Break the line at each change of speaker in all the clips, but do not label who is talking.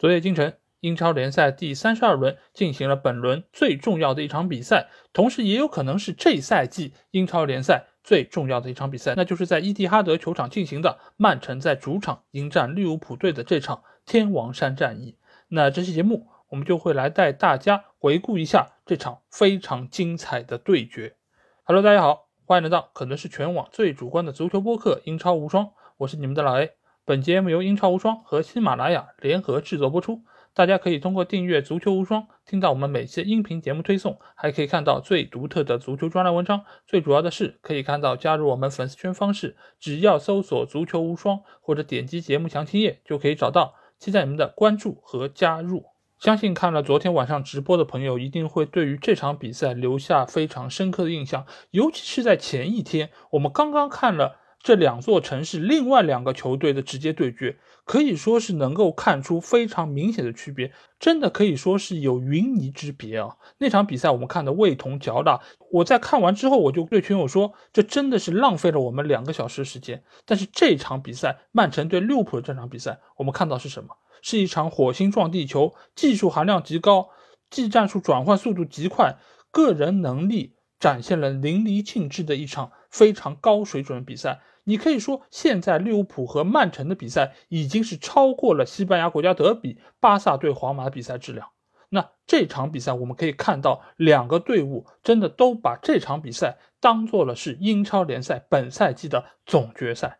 昨夜今晨，英超联赛第三十二轮进行了本轮最重要的一场比赛，同时也有可能是这赛季英超联赛最重要的一场比赛，那就是在伊蒂哈德球场进行的曼城在主场迎战利物浦队的这场天王山战役。那这期节目我们就会来带大家回顾一下这场非常精彩的对决。Hello，大家好，欢迎来到可能是全网最主观的足球播客《英超无双》，我是你们的老 A。本节目由英超无双和喜马拉雅联合制作播出。大家可以通过订阅“足球无双”听到我们每期音频节目推送，还可以看到最独特的足球专栏文章。最主要的是，可以看到加入我们粉丝圈方式，只要搜索“足球无双”或者点击节目详情页就可以找到。期待你们的关注和加入。相信看了昨天晚上直播的朋友，一定会对于这场比赛留下非常深刻的印象，尤其是在前一天，我们刚刚看了。这两座城市另外两个球队的直接对决，可以说是能够看出非常明显的区别，真的可以说是有云泥之别啊！那场比赛我们看的味同嚼蜡，我在看完之后我就对群友说，这真的是浪费了我们两个小时时间。但是这场比赛，曼城对利物浦的这场比赛，我们看到是什么？是一场火星撞地球，技术含量极高，技战术转换速度极快，个人能力展现了淋漓尽致的一场非常高水准的比赛。你可以说，现在利物浦和曼城的比赛已经是超过了西班牙国家德比、巴萨对皇马的比赛质量。那这场比赛我们可以看到，两个队伍真的都把这场比赛当做了是英超联赛本赛季的总决赛。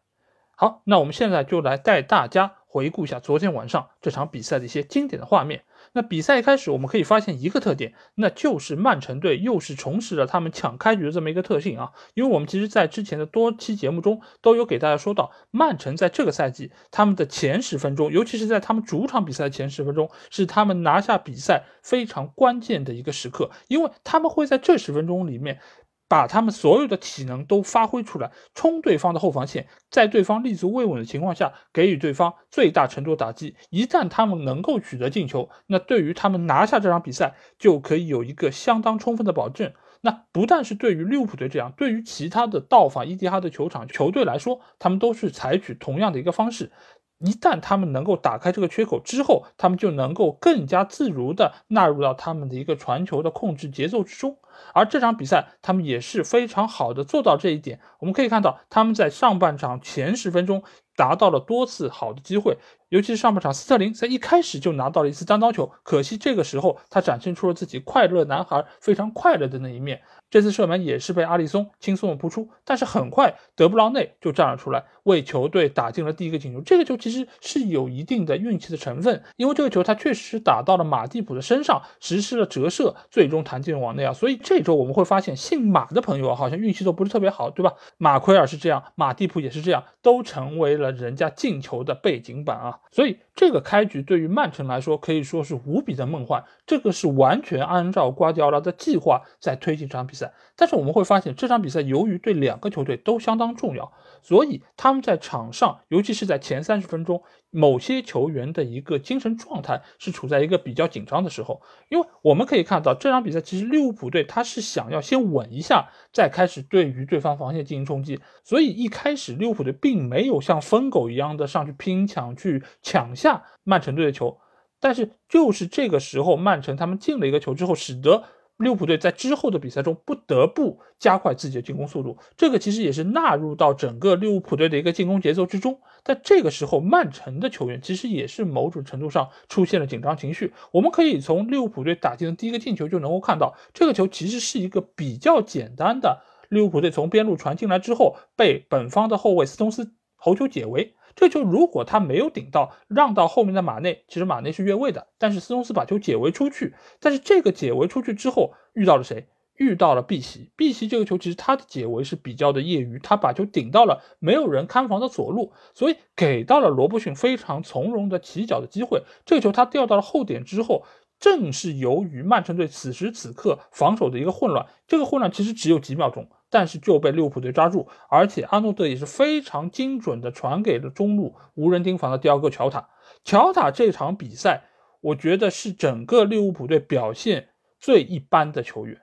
好，那我们现在就来带大家回顾一下昨天晚上这场比赛的一些经典的画面。那比赛一开始，我们可以发现一个特点，那就是曼城队又是重拾了他们抢开局的这么一个特性啊。因为我们其实在之前的多期节目中都有给大家说到，曼城在这个赛季他们的前十分钟，尤其是在他们主场比赛的前十分钟，是他们拿下比赛非常关键的一个时刻，因为他们会在这十分钟里面。把他们所有的体能都发挥出来，冲对方的后防线，在对方立足未稳的情况下，给予对方最大程度打击。一旦他们能够取得进球，那对于他们拿下这场比赛就可以有一个相当充分的保证。那不但是对于利物浦队这样，对于其他的到访伊蒂哈德球场球队来说，他们都是采取同样的一个方式。一旦他们能够打开这个缺口之后，他们就能够更加自如地纳入到他们的一个传球的控制节奏之中。而这场比赛，他们也是非常好的做到这一点。我们可以看到，他们在上半场前十分钟达到了多次好的机会，尤其是上半场，斯特林在一开始就拿到了一次单刀球，可惜这个时候他展现出了自己快乐男孩非常快乐的那一面。这次射门也是被阿里松轻松的扑出，但是很快德布劳内就站了出来，为球队打进了第一个进球。这个球其实是有一定的运气的成分，因为这个球它确实打到了马蒂普的身上，实施了折射，最终弹进了网内啊。所以这周我们会发现，姓马的朋友好像运气都不是特别好，对吧？马奎尔是这样，马蒂普也是这样，都成为了人家进球的背景板啊。所以这个开局对于曼城来说可以说是无比的梦幻，这个是完全按照瓜迪奥拉的计划在推进这场比赛。但是我们会发现，这场比赛由于对两个球队都相当重要，所以他们在场上，尤其是在前三十分钟，某些球员的一个精神状态是处在一个比较紧张的时候。因为我们可以看到，这场比赛其实利物浦队他是想要先稳一下，再开始对于对方防线进行冲击，所以一开始利物浦队并没有像疯狗一样的上去拼抢去抢下曼城队的球。但是就是这个时候，曼城他们进了一个球之后，使得。利物浦队在之后的比赛中不得不加快自己的进攻速度，这个其实也是纳入到整个利物浦队的一个进攻节奏之中。在这个时候，曼城的球员其实也是某种程度上出现了紧张情绪。我们可以从利物浦队打进的第一个进球就能够看到，这个球其实是一个比较简单的，利物浦队从边路传进来之后，被本方的后卫斯通斯头球解围。这球如果他没有顶到，让到后面的马内，其实马内是越位的，但是斯通斯把球解围出去。但是这个解围出去之后，遇到了谁？遇到了碧玺。碧玺这个球其实他的解围是比较的业余，他把球顶到了没有人看防的左路，所以给到了罗伯逊非常从容的起脚的机会。这个球他掉到了后点之后，正是由于曼城队此时此刻防守的一个混乱，这个混乱其实只有几秒钟。但是就被利物浦队抓住，而且阿诺德也是非常精准的传给了中路无人盯防的第二个乔塔。乔塔这场比赛，我觉得是整个利物浦队表现最一般的球员。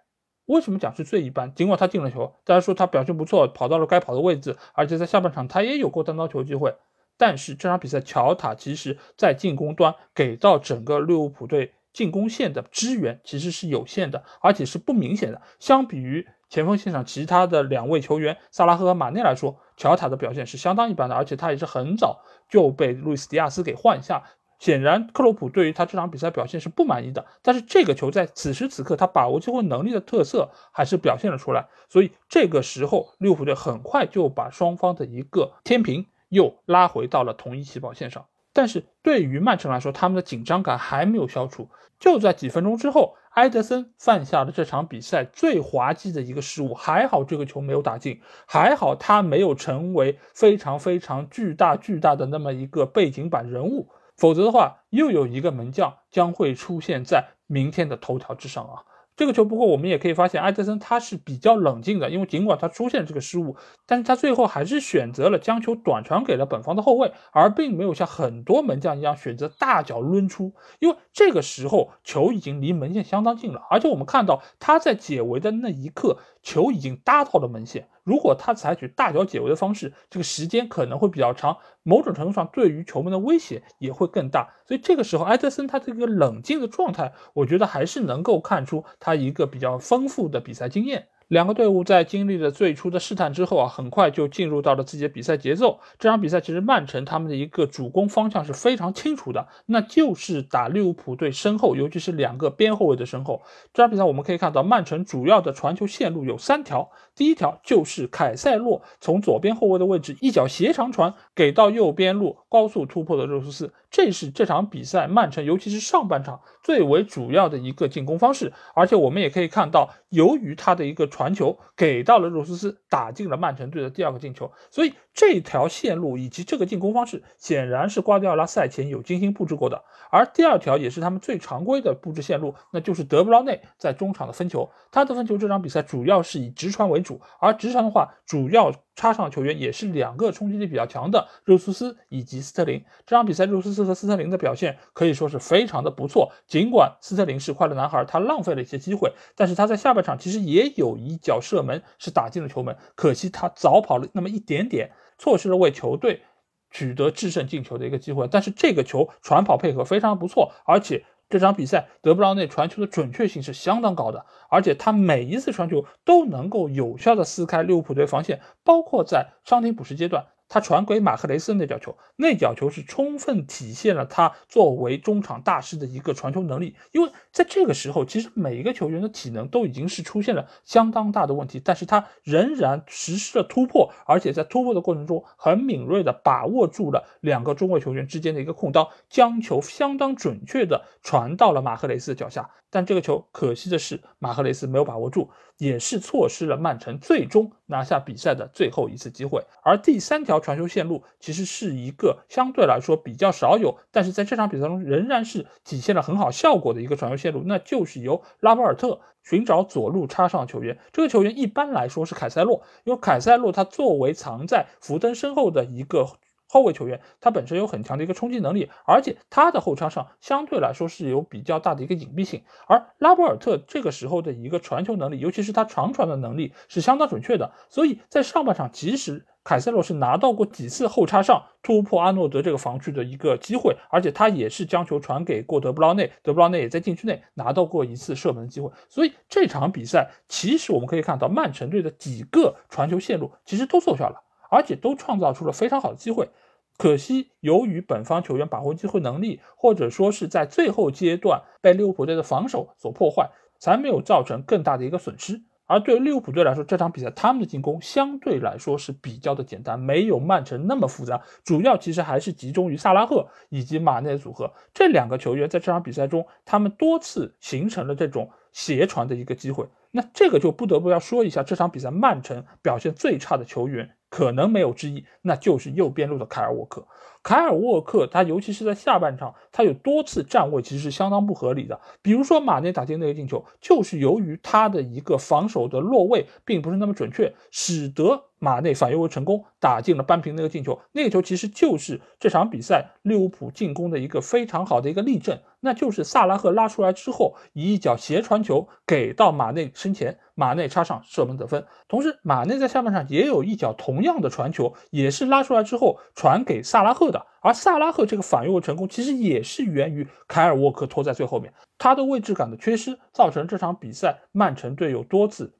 为什么讲是最一般？尽管他进了球，大家说他表现不错，跑到了该跑的位置，而且在下半场他也有过单刀球机会，但是这场比赛乔塔其实在进攻端给到整个利物浦队进攻线的支援其实是有限的，而且是不明显的。相比于前锋线上其他的两位球员萨拉赫和马内来说，乔塔的表现是相当一般的，而且他也是很早就被路易斯迪亚斯给换下。显然，克洛普对于他这场比赛表现是不满意的。但是这个球在此时此刻，他把握机会能力的特色还是表现了出来。所以这个时候，利物浦队很快就把双方的一个天平又拉回到了同一起跑线上。但是对于曼城来说，他们的紧张感还没有消除。就在几分钟之后，埃德森犯下了这场比赛最滑稽的一个失误。还好这个球没有打进，还好他没有成为非常非常巨大巨大的那么一个背景板人物。否则的话，又有一个门将将会出现在明天的头条之上啊！这个球，不过我们也可以发现，埃德森他是比较冷静的，因为尽管他出现这个失误，但是他最后还是选择了将球短传给了本方的后卫，而并没有像很多门将一样选择大脚抡出，因为这个时候球已经离门线相当近了，而且我们看到他在解围的那一刻，球已经搭到了门线。如果他采取大脚解围的方式，这个时间可能会比较长，某种程度上对于球门的威胁也会更大。所以这个时候，埃德森他这个冷静的状态，我觉得还是能够看出他一个比较丰富的比赛经验。两个队伍在经历了最初的试探之后啊，很快就进入到了自己的比赛节奏。这场比赛其实曼城他们的一个主攻方向是非常清楚的，那就是打利物浦队身后，尤其是两个边后卫的身后。这场比赛我们可以看到，曼城主要的传球线路有三条。第一条就是凯塞洛从左边后卫的位置一脚斜长传给到右边路高速突破的热苏斯，这是这场比赛曼城尤其是上半场最为主要的一个进攻方式。而且我们也可以看到，由于他的一个传球给到了热苏斯，打进了曼城队的第二个进球，所以这条线路以及这个进攻方式显然是瓜迪奥拉赛前有精心布置过的。而第二条也是他们最常规的布置线路，那就是德布劳内在中场的分球，他的分球这场比赛主要是以直传为主。主，而直传的话，主要插上球员也是两个冲击力比较强的热苏斯以及斯特林。这场比赛，热苏斯和斯特林的表现可以说是非常的不错。尽管斯特林是快乐男孩，他浪费了一些机会，但是他在下半场其实也有一脚射门是打进了球门，可惜他早跑了那么一点点，错失了为球队取得制胜进球的一个机会。但是这个球传跑配合非常不错，而且。这场比赛，德布劳内传球的准确性是相当高的，而且他每一次传球都能够有效的撕开利物浦队防线，包括在伤停补时阶段。他传给马克雷斯那脚球，那脚球是充分体现了他作为中场大师的一个传球能力。因为在这个时候，其实每一个球员的体能都已经是出现了相当大的问题，但是他仍然实施了突破，而且在突破的过程中很敏锐的把握住了两个中卫球员之间的一个空当，将球相当准确的传到了马克雷斯的脚下。但这个球可惜的是，马赫雷斯没有把握住，也是错失了曼城最终拿下比赛的最后一次机会。而第三条传球线路其实是一个相对来说比较少有，但是在这场比赛中仍然是体现了很好效果的一个传球线路，那就是由拉波尔特寻找左路插上球员。这个球员一般来说是凯塞洛，因为凯塞洛他作为藏在福登身后的一个。后卫球员，他本身有很强的一个冲击能力，而且他的后插上相对来说是有比较大的一个隐蔽性。而拉波尔特这个时候的一个传球能力，尤其是他长传的能力是相当准确的。所以在上半场，即使凯塞洛是拿到过几次后插上突破阿诺德这个防区的一个机会，而且他也是将球传给过德布劳内，德布劳内也在禁区内拿到过一次射门的机会。所以这场比赛，其实我们可以看到曼城队的几个传球线路其实都奏效了。而且都创造出了非常好的机会，可惜由于本方球员把握机会能力，或者说是在最后阶段被利物浦队的防守所破坏，才没有造成更大的一个损失。而对于利物浦队来说，这场比赛他们的进攻相对来说是比较的简单，没有曼城那么复杂，主要其实还是集中于萨拉赫以及马内组合这两个球员在这场比赛中，他们多次形成了这种斜传的一个机会。那这个就不得不要说一下这场比赛曼城表现最差的球员。可能没有之一，那就是右边路的凯尔沃克。凯尔沃克他尤其是在下半场，他有多次站位其实是相当不合理的。比如说马内打进那个进球，就是由于他的一个防守的落位并不是那么准确，使得马内反越位成功，打进了扳平那个进球。那个球其实就是这场比赛利物浦进攻的一个非常好的一个例证，那就是萨拉赫拉出来之后，以一脚斜传球给到马内身前。马内插上射门得分。同时，马内在下半场也有一脚同样的传球，也是拉出来之后传给萨拉赫的。而萨拉赫这个反越位成功，其实也是源于凯尔沃克拖在最后面，他的位置感的缺失，造成这场比赛曼城队有多次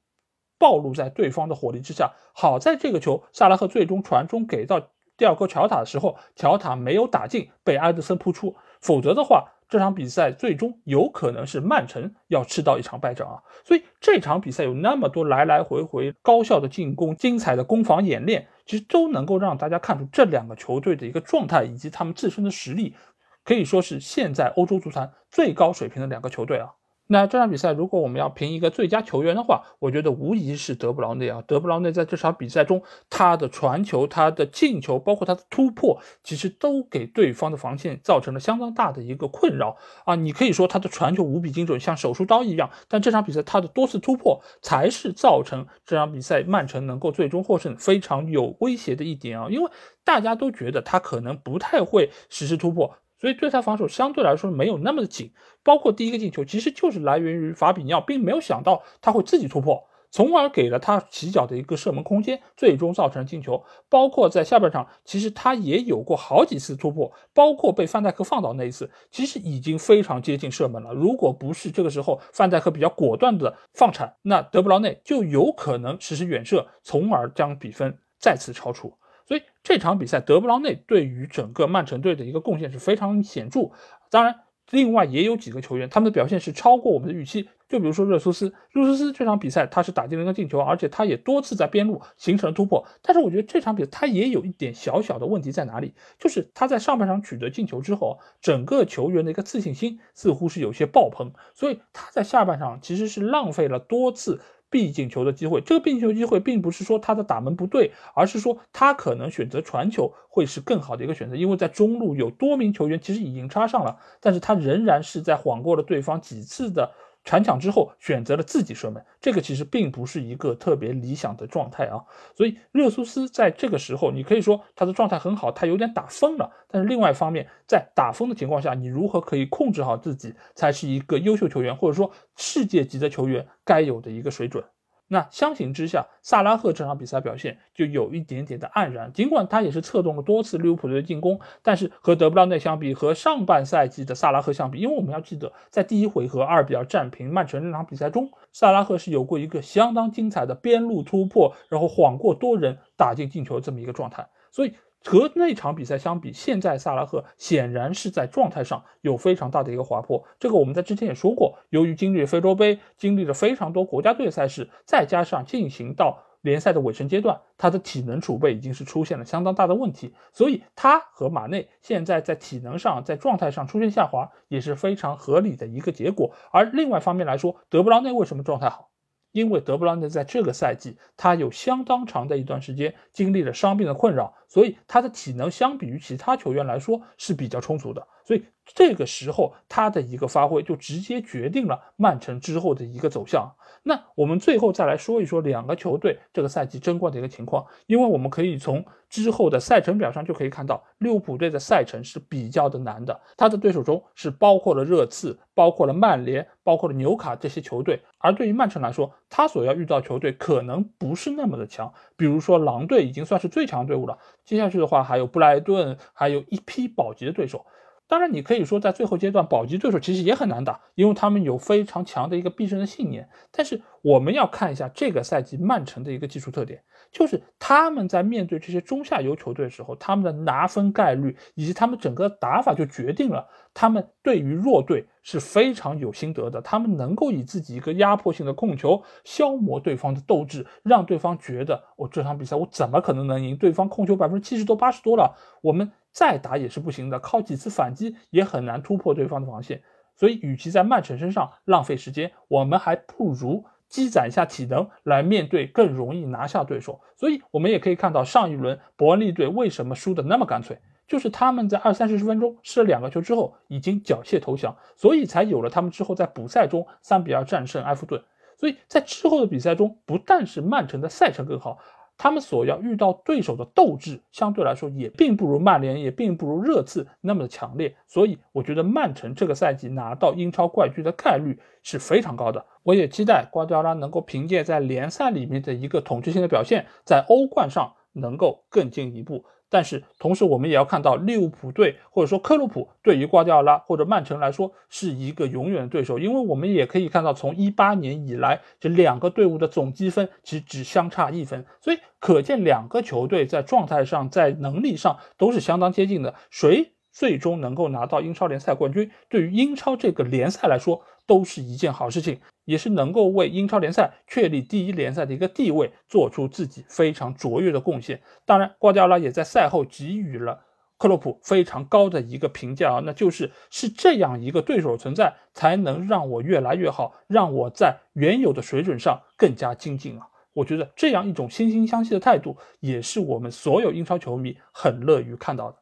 暴露在对方的火力之下。好在这个球，萨拉赫最终传中给到第二个乔塔的时候，乔塔没有打进，被埃德森扑出，否则的话。这场比赛最终有可能是曼城要吃到一场败仗啊！所以这场比赛有那么多来来回回高效的进攻、精彩的攻防演练，其实都能够让大家看出这两个球队的一个状态以及他们自身的实力，可以说是现在欧洲足坛最高水平的两个球队啊。那这场比赛，如果我们要评一个最佳球员的话，我觉得无疑是德布劳内啊。德布劳内在这场比赛中，他的传球、他的进球，包括他的突破，其实都给对方的防线造成了相当大的一个困扰啊。你可以说他的传球无比精准，像手术刀一样，但这场比赛他的多次突破才是造成这场比赛曼城能够最终获胜非常有威胁的一点啊。因为大家都觉得他可能不太会实施突破。所以对他防守相对来说没有那么的紧，包括第一个进球其实就是来源于法比尼奥，并没有想到他会自己突破，从而给了他起脚的一个射门空间，最终造成了进球。包括在下半场，其实他也有过好几次突破，包括被范戴克放倒那一次，其实已经非常接近射门了。如果不是这个时候范戴克比较果断的放铲，那德布劳内就有可能实施远射，从而将比分再次超出。所以这场比赛，德布劳内对于整个曼城队的一个贡献是非常显著。当然，另外也有几个球员，他们的表现是超过我们的预期。就比如说热苏斯，热苏斯这场比赛他是打进了一个进球，而且他也多次在边路形成了突破。但是我觉得这场比赛他也有一点小小的问题在哪里，就是他在上半场取得进球之后，整个球员的一个自信心似乎是有些爆棚，所以他在下半场其实是浪费了多次。必进球的机会，这个必进球机会并不是说他的打门不对，而是说他可能选择传球会是更好的一个选择，因为在中路有多名球员其实已经插上了，但是他仍然是在晃过了对方几次的铲抢之后，选择了自己射门，这个其实并不是一个特别理想的状态啊。所以热苏斯在这个时候，你可以说他的状态很好，他有点打疯了，但是另外一方面，在打疯的情况下，你如何可以控制好自己，才是一个优秀球员或者说世界级的球员该有的一个水准。那相形之下，萨拉赫这场比赛表现就有一点点的黯然。尽管他也是策动了多次利物浦队的进攻，但是和德布劳内相比，和上半赛季的萨拉赫相比，因为我们要记得，在第一回合二比二战平曼城那场比赛中，萨拉赫是有过一个相当精彩的边路突破，然后晃过多人打进进球这么一个状态，所以。和那场比赛相比，现在萨拉赫显然是在状态上有非常大的一个滑坡。这个我们在之前也说过，由于经历非洲杯，经历了非常多国家队赛事，再加上进行到联赛的尾声阶段，他的体能储备已经是出现了相当大的问题。所以他和马内现在在体能上、在状态上出现下滑，也是非常合理的一个结果。而另外方面来说，德布劳内为什么状态好？因为德布劳内在这个赛季，他有相当长的一段时间经历了伤病的困扰，所以他的体能相比于其他球员来说是比较充足的。所以这个时候他的一个发挥就直接决定了曼城之后的一个走向。那我们最后再来说一说两个球队这个赛季争冠的一个情况，因为我们可以从之后的赛程表上就可以看到，利物浦队的赛程是比较的难的，他的对手中是包括了热刺、包括了曼联、包括了纽卡这些球队，而对于曼城来说，他所要遇到球队可能不是那么的强，比如说狼队已经算是最强队伍了，接下去的话还有布莱顿，还有一批保级的对手。当然，你可以说在最后阶段，保级对手其实也很难打，因为他们有非常强的一个必胜的信念。但是我们要看一下这个赛季曼城的一个技术特点，就是他们在面对这些中下游球队的时候，他们的拿分概率以及他们整个打法就决定了他们对于弱队是非常有心得的。他们能够以自己一个压迫性的控球消磨对方的斗志，让对方觉得我这场比赛我怎么可能能赢？对方控球百分之七十多、八十多了，我们。再打也是不行的，靠几次反击也很难突破对方的防线。所以，与其在曼城身上浪费时间，我们还不如积攒一下体能来面对，更容易拿下对手。所以，我们也可以看到上一轮伯恩利队为什么输的那么干脆，就是他们在二三十分钟失了两个球之后，已经缴械投降，所以才有了他们之后在补赛中三比二战胜埃弗顿。所以在之后的比赛中，不但是曼城的赛程更好。他们所要遇到对手的斗志，相对来说也并不如曼联，也并不如热刺那么的强烈。所以，我觉得曼城这个赛季拿到英超冠军的概率是非常高的。我也期待瓜迪奥拉能够凭借在联赛里面的一个统治性的表现，在欧冠上能够更进一步。但是同时，我们也要看到利物浦队或者说克洛普对于瓜迪奥拉或者曼城来说是一个永远的对手，因为我们也可以看到，从一八年以来，这两个队伍的总积分其实只相差一分，所以可见两个球队在状态上、在能力上都是相当接近的。谁最终能够拿到英超联赛冠军，对于英超这个联赛来说都是一件好事情。也是能够为英超联赛确立第一联赛的一个地位做出自己非常卓越的贡献。当然，瓜迪奥拉也在赛后给予了克洛普非常高的一个评价啊，那就是是这样一个对手存在，才能让我越来越好，让我在原有的水准上更加精进啊。我觉得这样一种惺惺相惜的态度，也是我们所有英超球迷很乐于看到的。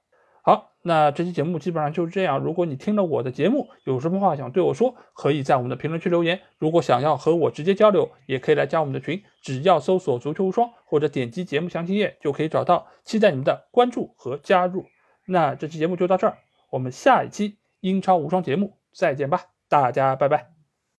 好。那这期节目基本上就是这样。如果你听了我的节目，有什么话想对我说，可以在我们的评论区留言。如果想要和我直接交流，也可以来加我们的群，只要搜索“足球无双”或者点击节目详情页就可以找到。期待你们的关注和加入。那这期节目就到这儿，我们下一期英超无双节目再见吧，大家拜拜。